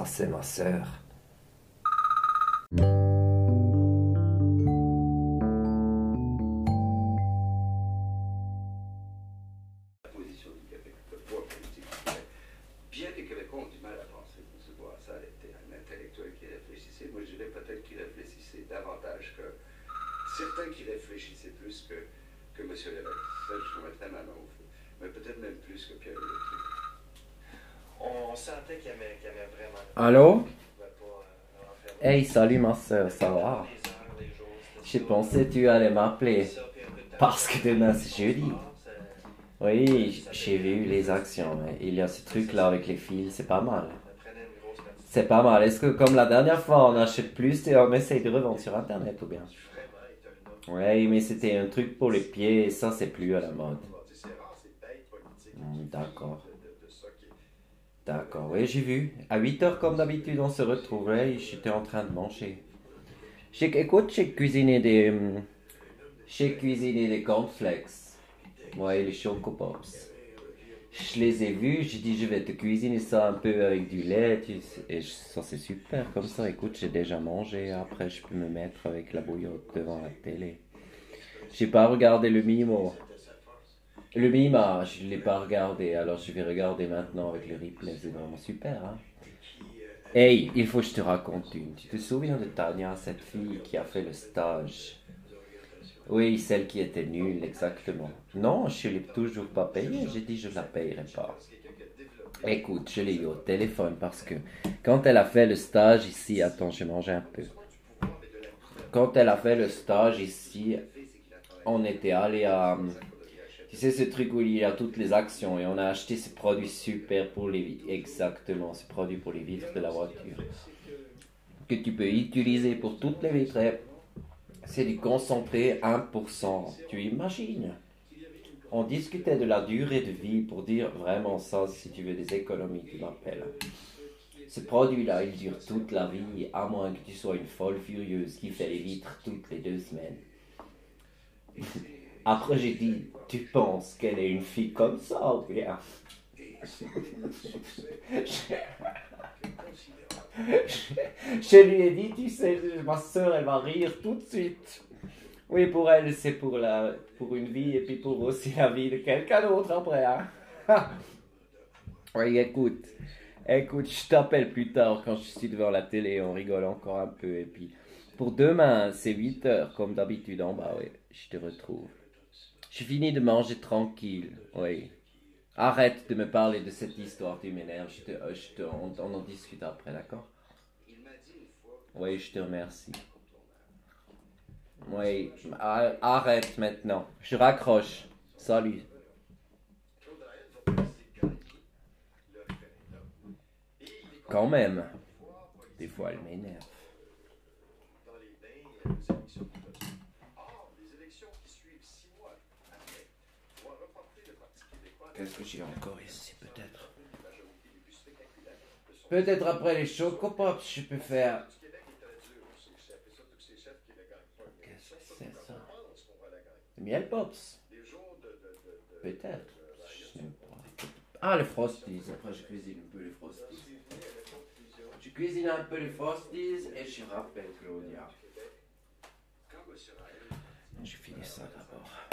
Ça, c'est ma sœur. La position du Québec, le Québec. Bien les Québécois ont du mal à penser que M. Bourassa était un intellectuel qui réfléchissait. Moi, je dirais peut-être qu'il réfléchissait davantage que certains qui réfléchissaient plus que, que M. Lévesque. Ça, je feu. Mais peut-être même plus que Pierre. On sentait qu'il aimait, qu'il aimait vraiment. Allô? Euh, Hey, salut ma sœur, ça va? J'ai pensé que tu allais m'appeler. Parce que demain c'est jeudi. Oui, j'ai vu les actions. Il y a ce truc là avec les fils, c'est pas mal. C'est pas mal. Est-ce que comme la dernière fois on achète plus et on essaye de revendre sur internet ou bien? Oui, mais c'était un truc pour les pieds et ça c'est plus à la mode. Tu D'accord, oui, j'ai vu. À 8 heures, comme d'habitude, on se retrouvait et j'étais en train de manger. Écoute, j'ai cuisiné des. hum, J'ai cuisiné des cornflakes. Ouais, les Choco Pops. Je les ai vus, j'ai dit, je vais te cuisiner ça un peu avec du lait. Et ça, c'est super. Comme ça, écoute, j'ai déjà mangé. Après, je peux me mettre avec la bouillotte devant la télé. J'ai pas regardé le Mimo. Le Mima, je l'ai pas regardé, alors je vais regarder maintenant avec le replay, c'est vraiment super. Hein? Hey, il faut que je te raconte une. Tu te souviens de Tania, cette fille qui a fait le stage? Oui, celle qui était nulle, exactement. Non, je ne l'ai toujours pas payée, j'ai dit je la payerai pas. Écoute, je l'ai eu au téléphone parce que quand elle a fait le stage ici, attends, j'ai mangé un peu. Quand elle a fait le stage ici, on était allé à. Tu sais, ce truc où il y a toutes les actions et on a acheté ce produit super pour les vitres. Exactement, ce produit pour les vitres de la voiture. Que tu peux utiliser pour toutes les vitres. C'est du concentré 1%. Tu imagines? On discutait de la durée de vie pour dire vraiment ça, si tu veux des économies, tu m'appelles. Ce produit-là, il dure toute la vie, à moins que tu sois une folle furieuse qui fait les vitres toutes les deux semaines. Après, j'ai dit, tu penses qu'elle est une fille comme ça ou bien Je lui ai dit, tu sais, ma soeur, elle va rire tout de suite. Oui, pour elle, c'est pour, la, pour une vie et puis pour aussi la vie de quelqu'un d'autre après. Hein? oui, écoute, écoute, je t'appelle plus tard quand je suis devant la télé, on rigole encore un peu. Et puis, pour demain, c'est 8 heures, comme d'habitude en bas, oui, je te retrouve. J'ai fini de manger tranquille, oui. Arrête de me parler de cette histoire, tu m'énerves. Je te, euh, je te, on, on en discute après, d'accord? Oui, je te remercie. Oui, arrête maintenant. Je raccroche. Salut. Quand même. Des fois, elle m'énerve. Qu'est-ce que j'ai encore ici, peut-être Peut-être après les Choco Pops, je peux faire. Qu'est-ce que c'est, ça? Miel Pops Peut-être. Ah, les Frosties. Après, je cuisine un peu les Frosties. Je cuisine un peu les Frosties et je rappelle Claudia. Je finis ça d'abord.